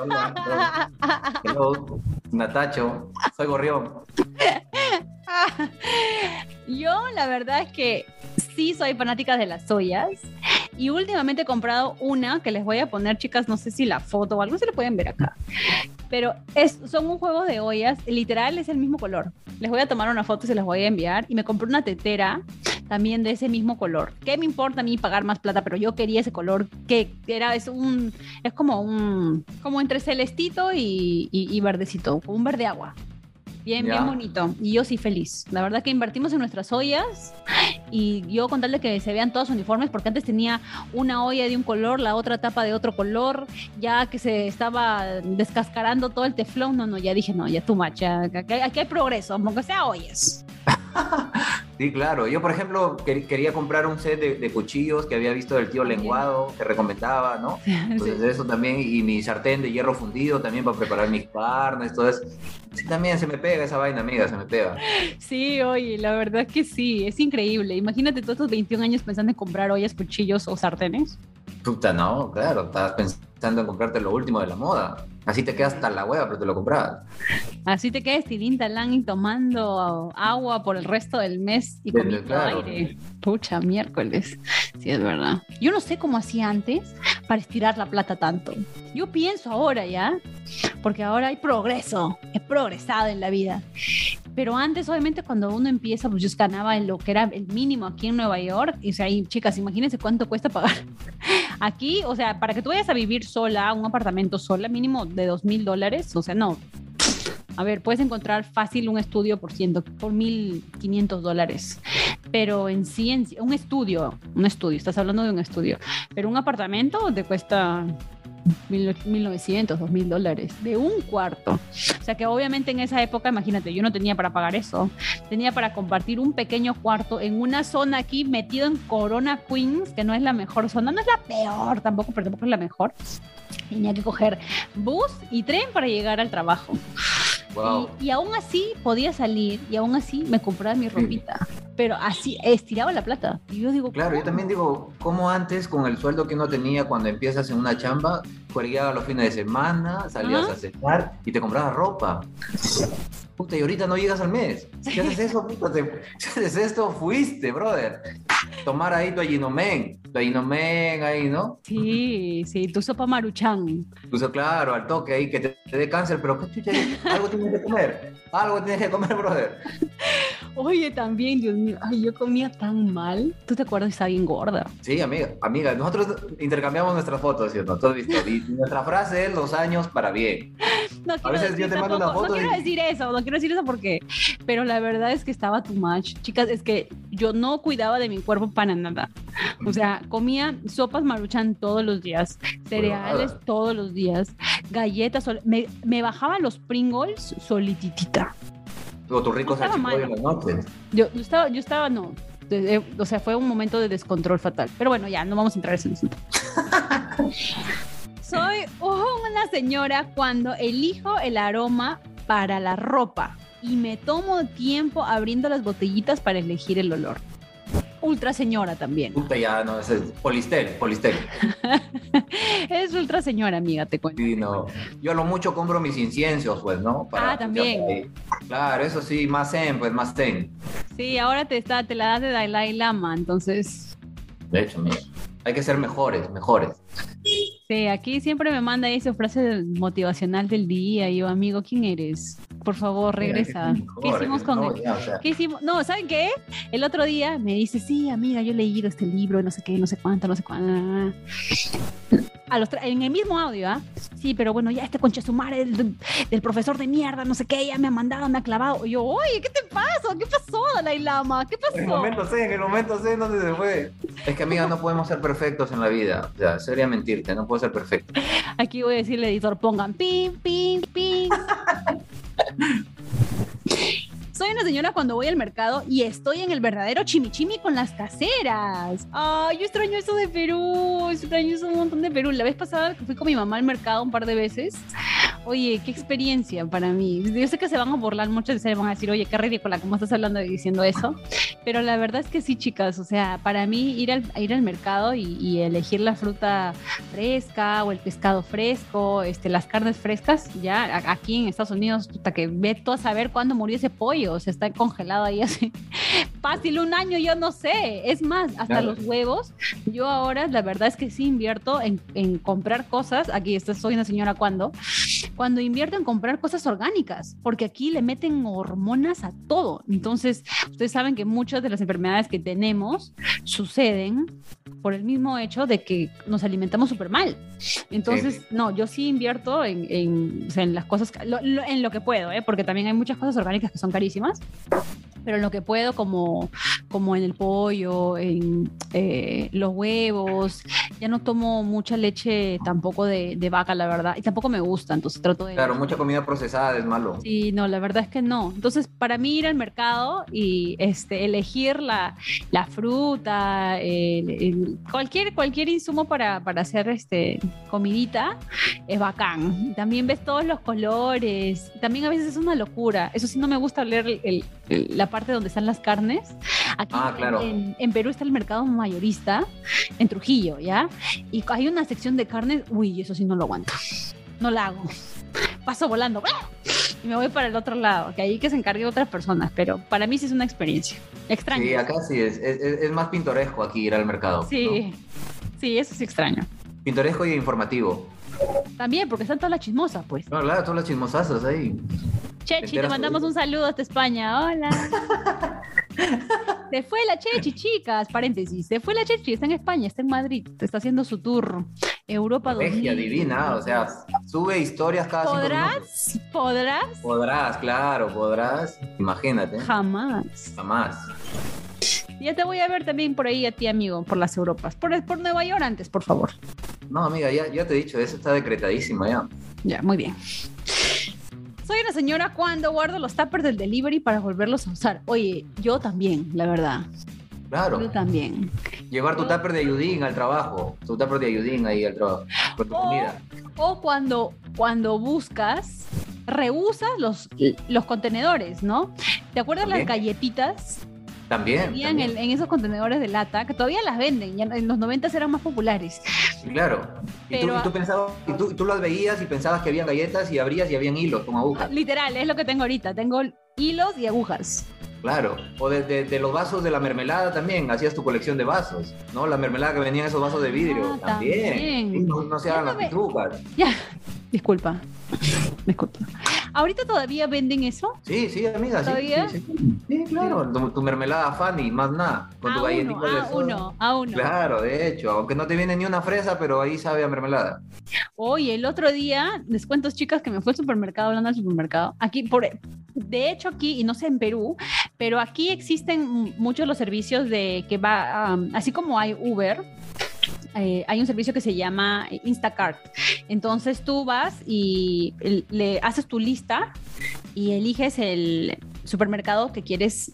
Hola. Hello. Natacho. Soy Gorrión. Yo la verdad es que sí soy fanática de las ollas y últimamente he comprado una que les voy a poner, chicas, no sé si la foto o algo se lo pueden ver acá. Pero es, son un juego de ollas, literal es el mismo color. Les voy a tomar una foto y se las voy a enviar. Y me compré una tetera también de ese mismo color. ¿Qué me importa a mí pagar más plata? Pero yo quería ese color que era, es un, es como un, como entre celestito y, y, y verdecito, un verde agua. Bien, bien bonito. Y yo sí feliz. La verdad que invertimos en nuestras ollas y yo con tal de que se vean todos uniformes, porque antes tenía una olla de un color, la otra tapa de otro color, ya que se estaba descascarando todo el teflón. No, no, ya dije, no, ya tú macha. Aquí, aquí hay progreso, aunque sea ollas. Sí, claro. Yo, por ejemplo, quería comprar un set de, cuchillos que había visto del tío Lenguado, que recomendaba, ¿no? Entonces, eso también, y mi sartén de hierro fundido también para preparar mis carnes, todo eso. Sí, también se me pega esa vaina, amiga, se me pega. Sí, oye, la verdad que sí, es increíble. Imagínate todos estos 21 años pensando en comprar ollas, cuchillos o sartenes. Puta, no, claro, estabas pensando en comprarte lo último de la moda. Así te quedas hasta la hueva, pero te lo compras. Así te quedas tilín talán y tomando agua por el resto del mes y comiendo aire. Pucha, miércoles. Sí, es verdad. Yo no sé cómo hacía antes para estirar la plata tanto. Yo pienso ahora ya, porque ahora hay progreso, he progresado en la vida. Pero antes, obviamente, cuando uno empieza, pues yo ganaba en lo que era el mínimo aquí en Nueva York. Y, o sea, y, chicas, imagínense cuánto cuesta pagar. Aquí, o sea, para que tú vayas a vivir sola, un apartamento sola, mínimo de dos mil dólares. O sea, no. A ver, puedes encontrar fácil un estudio por ciento, por 1.500 dólares. Pero en sí, un estudio, un estudio, estás hablando de un estudio. Pero un apartamento te cuesta 1900, 2000 dólares de un cuarto. O sea que obviamente en esa época, imagínate, yo no tenía para pagar eso. Tenía para compartir un pequeño cuarto en una zona aquí metido en Corona Queens, que no es la mejor zona, no es la peor tampoco, pero tampoco es la mejor. Tenía que coger bus y tren para llegar al trabajo. Y, aún así podía salir y aún así me compraba mi ropita. Pero así estiraba la plata. Y yo digo, claro, yo también digo, como antes con el sueldo que uno tenía cuando empiezas en una chamba, a los fines de semana, salías a cenar y te comprabas ropa. Puta, y ahorita no llegas al mes. Si haces eso, puta, si haces esto, fuiste, brother. Tomar ahí tu ayinomen, tu ayinomen ahí, ¿no? Sí, sí, tu sopa maruchan. Tu claro, al toque ahí, que te, dé cáncer, pero ¿qué chucha? Algo tienes que comer, algo tienes que comer, brother. Oye, también, Dios mío, ay, yo comía tan mal. ¿Tú te acuerdas? Estaba bien gorda. Sí, amiga, amiga, nosotros intercambiamos nuestras fotos, ¿sí o no? Todo visto. Y nuestra frase es los años para bien. No a veces yo te mando una foto. No quiero decir eso, no quiero decir eso porque. Pero la verdad es que estaba too much. Chicas, es que yo no cuidaba de mi cuerpo para nada. O sea, comía sopas maruchan todos los días, cereales todos los días, galletas. Me, me bajaba los Pringles solititita O tu rico Estaba salchipollo malo. en las noches. Yo, yo estaba, yo estaba, no. o sea, fue un momento de descontrol fatal. Pero bueno, ya, no vamos a entrar en ese asunto. Soy una señora cuando elijo el aroma para la ropa y me tomo tiempo abriendo las botellitas para elegir el olor. Ultra señora también. Puta, ya, no, ese es Polistel, Polistel. Es ultra señora, amiga, te cuento. Sí, no. Yo a lo mucho compro mis inciensos, pues, ¿no? Ah, también. ahí. Claro, eso sí, más zen, pues, más zen. Sí, ahora te, está, te la das de Dalai Lama, entonces... De hecho, mira, hay que ser mejores, mejores. Sí, aquí siempre me manda esa frase motivacional del día. Y yo, amigo, ¿quién eres? Por favor, regresa. Mira, ¿Qué hicimos con ¿no? él? Ya, o sea, ¿Qué hicimos? No, ¿saben qué? El otro día me dice, sí, amiga, yo he leído este libro, no sé qué, no sé cuánto, no sé cuánto. A los en el mismo audio, ¿ah? Sí, pero bueno, ya este concha su madre del, profesor de mierda, no sé qué, ya me ha mandado, me ha clavado. Y yo, oye, ¿qué te pasa? ¿Qué pasó, Dalai Lama? ¿Qué En el pasó? momento C, en el momento C, ¿dónde se fue? Es que, amiga, no podemos ser perfectos en la vida. O sea, sería mentirte, no puedo ser perfecto. Aquí voy a decirle, editor, pongan pim, pim, pim. Una señora cuando voy al mercado y estoy en el verdadero chimichimi con las caseras. Ay, yo extraño eso de Perú, extraño eso un montón de Perú. La vez pasada que fui con mi mamá al mercado un par de veces. Oye, qué experiencia para mí. Yo sé que se van a burlar mucho, se van a decir, oye, qué ridícula, ¿cómo estás hablando y diciendo eso? Pero la verdad es que sí, chicas. O sea, para mí ir al, ir al mercado y, y elegir la fruta fresca o el pescado fresco, este, las carnes frescas, ya aquí en Estados Unidos, hasta que ve todo a saber cuándo murió ese pollo, o sea, está congelado ahí así. Fácil un año, yo no sé. Es más, hasta Claro. los huevos. Yo ahora, la verdad es que sí invierto en, en comprar cosas. Aquí esto soy una señora cuando. Cuando invierto en comprar cosas orgánicas, porque aquí le meten hormonas a todo. Entonces, ustedes saben que muchas de las enfermedades que tenemos suceden por el mismo hecho de que nos alimentamos súper mal. Entonces, no, yo sí invierto en, en, en las cosas, lo- lo- en lo que puedo, ¿eh? porque también hay muchas cosas orgánicas que son carísimas, Thank you. Pero en lo que puedo, como, como en el pollo, en eh, los huevos, ya no tomo mucha leche tampoco de, de vaca, la verdad, y tampoco me gusta, entonces trato de... Claro, mucha comida procesada es malo. Sí, no, la verdad es que no. Entonces, para mí ir al mercado y este, elegir la, la fruta, el- el- cualquier, cualquier insumo para, para hacer este, comidita, es bacán. También ves todos los colores. También a veces es una locura. Eso sí, no me gusta leer el- la parte donde están las carnes. Aquí Ah, claro. en, en Perú está el mercado mayorista, en Trujillo, ¿ya? Y hay una sección de carnes, uy, eso sí no lo aguanto. No la hago. Paso volando. Y me voy para el otro lado, que ahí que se encargue otras personas, pero para mí sí es una experiencia. Extraño. Sí, acá sí es, es, es- es más pintoresco aquí ir al mercado. Sí, ¿no? sí, eso sí extraño. Pintoresco y informativo. También, porque están todas las chismosas, pues. No, claro, todas las chismosazas ahí. Chechi, te mandamos un saludo hasta España. Hola. Se fue la Chechi, chicas. Paréntesis. Se fue la Chechi, está en España, está en Madrid. Está haciendo su tour Europa Regia, 2000. divina, o sea, sube historias cada cinco. ¿Podrás? ¿Podrás? Podrás, claro, podrás. Imagínate. Jamás. Jamás. Ya te voy a ver también por ahí a ti, amigo, por las Europas. Por, por Nueva York antes, por favor. No, amiga, ya, ya te he dicho, eso está decretadísimo ya. Ya, muy bien. Soy una señora cuando guardo los tuppers del delivery para volverlos a usar. Oye, yo también, la verdad. Yo Claro. también. Llevar tu tupper de ayudín al trabajo. Tu tupper de ayudín ahí al trabajo. Con tu O, comida. o cuando, cuando buscas, reusas los, los contenedores, ¿no? ¿Te acuerdas las galletitas? También. Venían también. en, en esos contenedores de lata, que todavía las venden, ya en los 90 eran más populares. Claro. Y, tú, Pero- y tú pensabas, y tú, tú las veías y pensabas que habían galletas y abrías y habían hilos con agujas. Literal, es lo que tengo ahorita. Tengo hilos y agujas. Claro. O de, de- de los vasos de la mermelada también. Hacías tu colección de vasos. ¿No? La mermelada que venía en esos vasos de vidrio. Ah, también. también. Y no, no se hagan las me- pitrucas. Ya, disculpa. Disculpa. ¿Ahorita todavía venden eso? Sí, sí, amiga. sí, ¿Todavía? Sí, sí. Sí, claro. Tu, tu mermelada Fanny, más nada. Con tu A galletita uno, a soda. uno, a uno. Claro, de hecho, aunque no te viene ni una fresa, pero ahí sabe a mermelada. Oye, el otro día, les cuento, chicas, que me fue al supermercado, hablando del supermercado. Aquí, por, de hecho, aquí, y no sé en Perú, pero aquí existen muchos los servicios de que va, um, así como hay Uber, eh, hay un servicio que se llama Instacart. Entonces tú vas y le haces tu lista y eliges el, supermercado que quieres,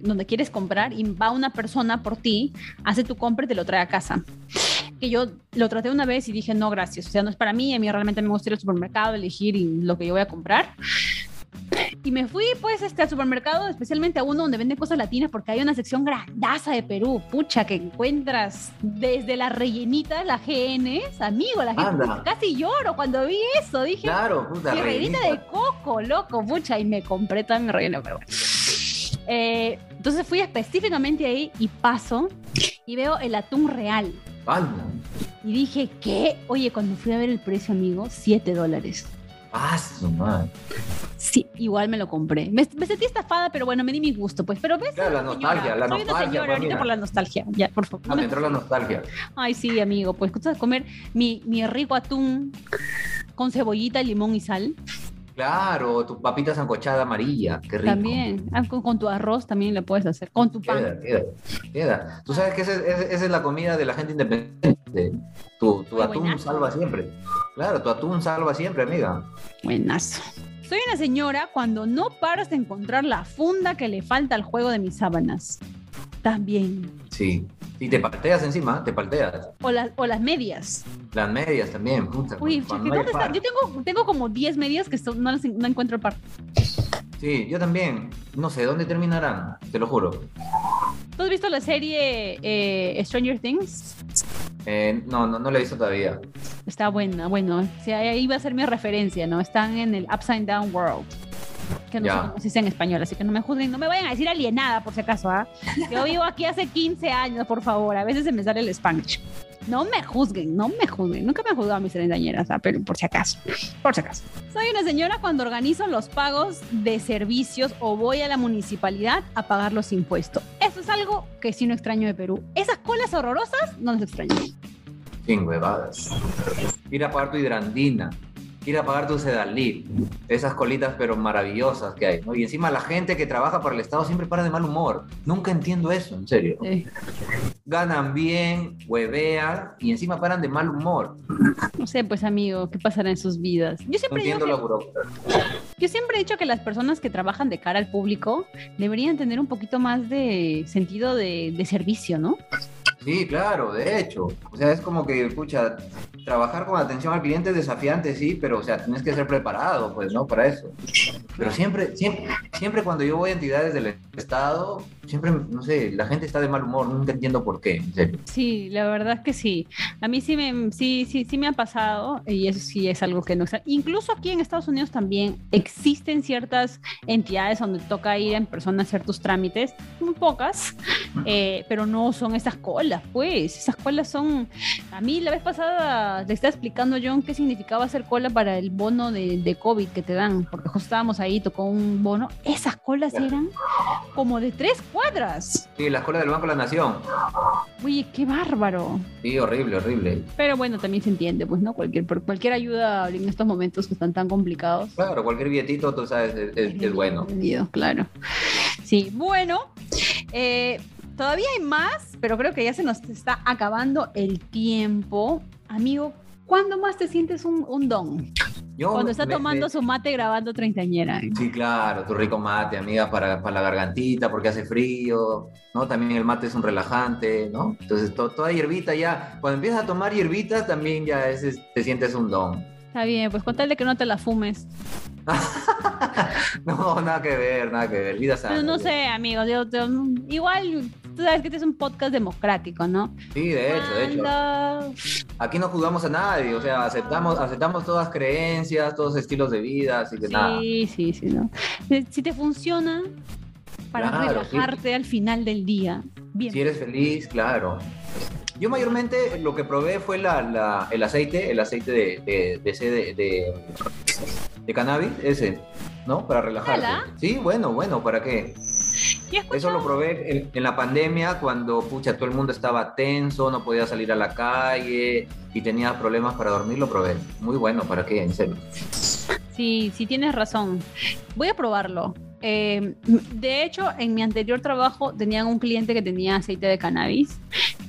donde quieres comprar y va una persona por ti, hace tu compra y te lo trae a casa. Que yo lo traté una vez y dije, no, gracias. O sea, no es para mí. A mí realmente me gusta ir al supermercado, elegir lo que yo voy a comprar. Me fui pues este, al supermercado, especialmente a uno donde venden cosas latinas, porque hay una sección grandaza de Perú, pucha, que encuentras desde la rellenita, la GNs, amigo, la gente casi lloro cuando vi eso, dije, claro, puta, rellenita de coco, loco, pucha, y me compré tan relleno, pero eh, entonces fui específicamente ahí y paso y veo el atún real. Y dije, ¿qué? Oye, cuando fui a ver el precio, amigo, 7 dólares. Ah, su madre. Sí, igual me lo compré. Me, sentí estafada, pero bueno, me di mi gusto, pues. Pero ves. Claro, la nostalgia, la Soy nostalgia. una señora ahorita por la nostalgia. Ya, por favor. Ah, me entró la nostalgia. Ay, sí, amigo. Pues, ¿tú comer mi, mi rico atún con cebollita, limón y sal? Claro, tu papita sancochada amarilla, qué rico. También, ah, con, tu arroz también lo puedes hacer, con tu pan. Queda, queda, queda. Tú sabes que esa, es la comida de la gente independiente. Tu, tu atún salva siempre. Claro, tu atún salva siempre, amiga. Buenazo. Soy una señora cuando no paras de encontrar la funda que le falta al juego de mis sábanas. También. Sí. Y te palteas encima, te palteas. O, o las medias. Las medias también, puta. Uy, ¿dónde está? Yo tengo, tengo como 10 medias que no, las, no encuentro el par. Sí, yo también. No sé dónde terminarán, te lo juro. ¿Tú has visto la serie eh, Stranger Things? Eh, no, no, no la he visto todavía. Está buena, bueno. ahí va a ser mi referencia, ¿no? Están en el Upside Down World que no sé cómo se dice en español, así que no me juzguen, no me vayan a decir alienada por si acaso, ¿ah? Yo vivo aquí hace 15 años, por favor, a veces se me sale el Spanish. No me juzguen, no me juzguen. Nunca me han juzgado a mis treintañeras, ¿ah? pero por si acaso, por si acaso. Soy una señora cuando organizo los pagos de servicios o voy a la municipalidad a pagar los impuestos. Eso es algo que sí no extraño de Perú. Esas colas horrorosas no las extraño. Sin huevadas. Ir a pagar tu hidrandina, ir a pagar tu sedalí, esas colitas pero maravillosas que hay, ¿no? Y encima la gente que trabaja para el Estado siempre para de mal humor. Nunca entiendo eso, en serio. Ganan bien, huevean y encima paran de mal humor. No sé, pues amigo, ¿qué pasará en sus vidas? Yo siempre entiendo Yo siempre he dicho que las personas que trabajan de cara al público deberían tener un poquito más de sentido de, de servicio, ¿no? Sí, claro, de hecho. O sea, es como que, escucha, trabajar con atención al cliente es desafiante, sí, pero, o sea, tienes que ser preparado, pues, ¿no? Para eso. Pero siempre, siempre, siempre cuando yo voy a entidades del Estado, siempre, no sé, la gente está de mal humor, nunca entiendo por qué, en serio. Sí, la verdad es que sí. A mí sí me, sí, sí, sí me ha pasado y eso sí es algo que no... Incluso aquí en Estados Unidos también existen ciertas entidades donde toca ir en persona a hacer tus trámites, muy pocas, eh, pero no son esas colas, pues. Esas colas son... A mí la vez pasada le estaba explicando John qué significaba hacer cola para el bono de, de COVID que te dan, porque justo estábamos ahí, tocó un bono. Esas colas eran como de tres cuadras. Sí, la escuela del Banco de la Nación. Uy, qué bárbaro. Sí, horrible, horrible. Pero bueno, también se entiende, pues, ¿no? Cualquier, cualquier ayuda en estos momentos que están tan complicados. Claro, cualquier billetito, tú sabes, es, bueno. claro. Sí, bueno. Eh, todavía hay más, pero creo que ya se nos está acabando el tiempo. Amigo, ¿cuándo más te sientes un, un don? Cuando está tomando su mate grabando treintañera. Sí, claro, tu rico mate, amiga, para, para, la gargantita, porque hace frío, ¿no? También el mate es un relajante, ¿no? Entonces, toda hierbita ya, cuando empiezas a tomar hierbita, también ya te sientes un don. Está bien, pues contale que no te la fumes. no, nada que ver, nada que ver. Vida sana. No, no sé, amigos. Yo, igual, tú sabes que este es un podcast democrático, ¿no? Sí, de hecho, de hecho. Aquí no juzgamos a nadie, o sea, aceptamos, aceptamos todas creencias, todos estilos de vida, así que nada. Sí, sí, sí, ¿no? Si te funciona para relajarte al final del día, bien. Si eres feliz, claro. Yo mayormente lo que probé fue la, el aceite, el aceite de, de, de, de, cannabis, ese, ¿no? Para relajarte. Sí, bueno, bueno, ¿para qué? Eso lo probé en, la pandemia cuando, pucha, todo el mundo estaba tenso, no podía salir a la calle y tenía problemas para dormir, lo probé. Muy bueno, ¿para qué? En serio. Sí, sí tienes razón. Voy a probarlo. Eh, de hecho, en mi anterior trabajo tenían un cliente que tenía aceite de cannabis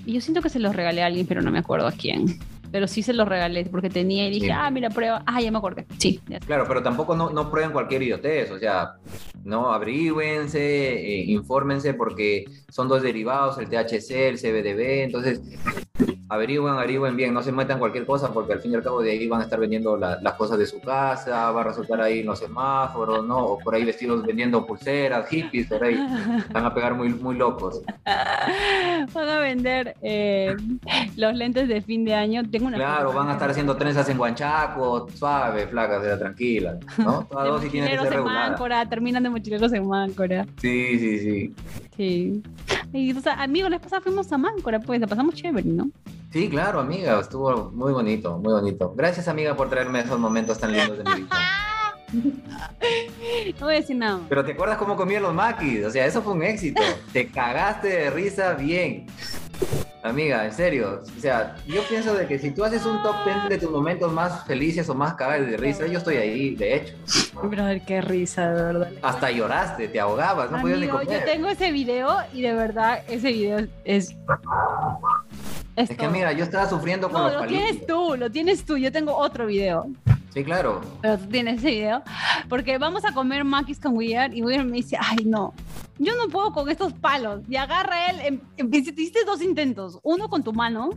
y yo siento que se los regalé a alguien, pero no me acuerdo a quién. Pero sí se los regalé porque tenía y dije, Sí. ah, mira, prueba. Ah, ya me acordé. Sí, ya. Claro, pero tampoco no, no prueben cualquier idiotez, o sea, no averigüense, eh, infórmense porque son dos derivados, el THC, el CBDB, entonces averigüen, averigüen bien, no se metan cualquier cosa porque al fin y al cabo de ahí van a estar vendiendo la- las cosas de su casa, va a resultar ahí en los semáforos, ¿no? O por ahí vestidos vendiendo pulseras, hippies, por ahí, van a pegar muy, muy locos. Van a vender eh, los lentes de fin de año. Tengo una Claro, van a estar haciendo trenzas en guanchaco, suave, flaca, sea tranquila, ¿no? Toda dosis tiene que ser en regulada. Máncora, terminan de mochileros en Máncora. Sí, sí, sí. Sí. Y, o sea, amigos, la pasada fuimos a Máncora, pues la pasamos chévere, ¿no? Sí, claro, amiga, estuvo muy bonito, muy bonito. Gracias, amiga, por traerme esos momentos tan lindos de mi vida. No voy a decir nada. Pero ¿te acuerdas cómo comían los maquis? O sea, eso fue un éxito. Te cagaste de risa bien. Amiga, en serio. O sea, yo pienso de que si tú haces un top 10 de tus momentos más felices o más cagados de risa, yo estoy ahí, de hecho. Brother, qué risa, de verdad. Hasta lloraste, te ahogabas, no podías ni Amigo, yo comer. tengo ese video y de verdad ese video es. Es, Es que, amiga, yo estaba sufriendo con No, los lo tienes tú, lo tienes tú. Yo tengo otro video. Sí, claro. Pero tú tienes ese video. Porque vamos a comer maquis con Weird y Weird me dice, ay no, yo no puedo con estos palos. Y agarra él, em- em- hiciste dos intentos, uno con tu mano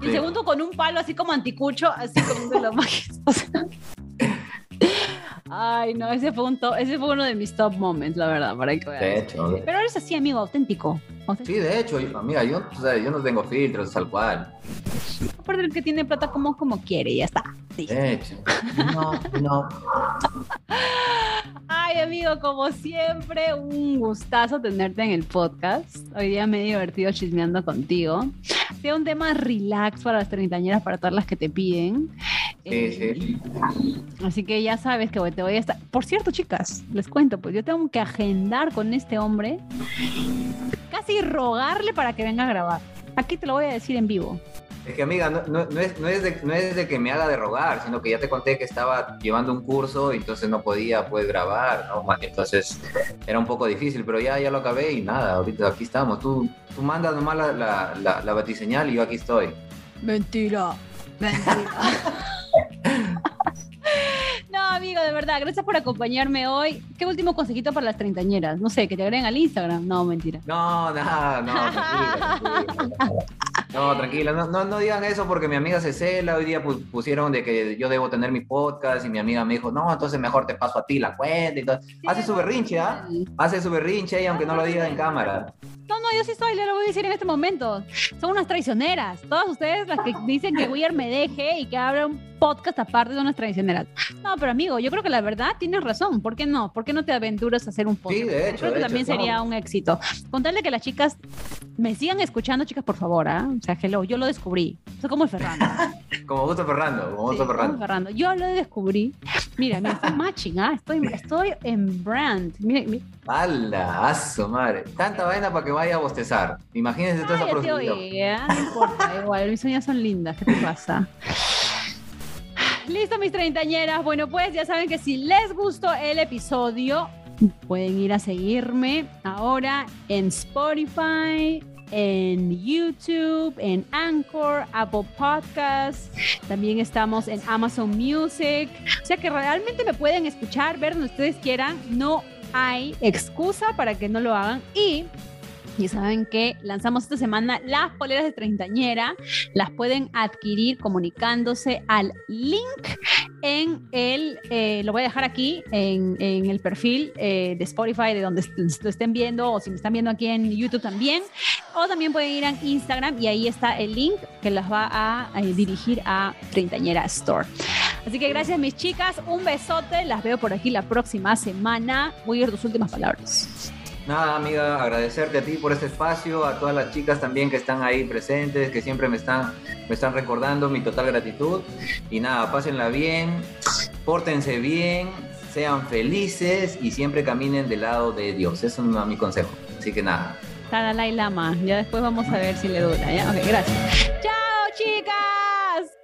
y el Sí. segundo con un palo así como anticucho, así comiendo los maquis. O sea, ay no, ese fue, un ese fue uno de mis top moments, la verdad, para que. De hecho. Pero eres así, amigo, auténtico. Sí, de hecho, yo- amiga, yo, o sea, yo no tengo filtros, tal cual. Aparte el que tiene plata como, como quiere, ya está. Sí. De hecho. No, no. Ay, amigo, como siempre, un gustazo tenerte en el podcast. Hoy día me he divertido chismeando contigo. Sea un tema relax para las treintañeras, para todas las que te piden. Sí, Eh, sí. Así que ya sabes que te voy a estar. Por cierto, chicas, les cuento, pues yo tengo que agendar con este hombre, casi rogarle para que venga a grabar. Aquí te lo voy a decir en vivo. Es que amiga, no, no- no es, no, es de, no es de que me haga de rogar, sino que ya te conté que estaba llevando un curso y entonces no podía pues grabar, ¿no? Entonces era un poco difícil, pero ya, ya lo acabé y nada, ahorita aquí estamos. Tú, tú mandas nomás la, la, la, la batiseñal y yo aquí estoy. Mentira. Mentira. No, amigo, de verdad, gracias por acompañarme hoy. ¿Qué último consejito para las treintañeras? No sé, que te agreguen al Instagram. No, mentira. No, nada, no, tranquila, tranquila. No, tranquila, no, no, no digan eso porque mi amiga se cela, hoy día pu- pusieron de que yo debo tener mi podcast y mi amiga me dijo, no, entonces mejor te paso a ti la cuenta y todo. Hace su berrinche, ¿ah? Hace su berrinche y aunque no lo diga en cámara. No, no, yo sí estoy, le lo voy a decir en este momento. Son unas traicioneras. Todas ustedes las que dicen que Weir me deje y que abra un podcast aparte son unas traicioneras. No, pero amigo, yo creo que la verdad tienes razón. ¿Por qué no? ¿Por qué no te aventuras a hacer un podcast? Sí, de hecho, Creo que también sería no. un éxito. Contarle que las chicas me sigan escuchando, chicas, por favor, ¿ah? O sea, hello, yo lo descubrí. Soy como el Ferrando. Como gusto Ferrando, como gusto Sí, como Ferrando. Ferrando. Yo lo descubrí. Mira, mira, estoy matching, ¿ah? Estoy, estoy en brand. Mira, mira. ¡Hala! ¡Aso, madre! Tanta vaina para que vaya a bostezar. Imagínense toda esa oí, ¿eh? No importa, igual, mis uñas son lindas, ¿qué te pasa? Listo, mis treintañeras. Bueno, pues ya saben que si les gustó el episodio, pueden ir a seguirme ahora en Spotify, en YouTube, en Anchor, Apple Podcasts. También estamos en Amazon Music. O sea que realmente me pueden escuchar, ver donde ustedes quieran. No hay excusa para que no lo hagan. Y y saben que lanzamos esta semana las poleras de treintañera. Las pueden adquirir comunicándose al link en el, eh, lo voy a dejar aquí en, en el perfil eh, de Spotify, de donde lo estén viendo, o si me están viendo aquí en YouTube también. O también pueden ir a Instagram y ahí está el link que las va a, eh, dirigir a Treintañera Store. Así que gracias mis chicas, un besote, las veo por aquí la próxima semana. Voy a ir tus últimas palabras. Nada, amiga, agradecerte a ti por este espacio, a todas las chicas también que están ahí presentes, que siempre me están, me están recordando mi total gratitud. Y nada, pásenla bien, pórtense bien, sean felices y siempre caminen del lado de Dios. Eso es mi consejo. Así que nada. Dalai Lama. Ya después vamos a ver si le dura. Ok, gracias. ¡Chao, chicas!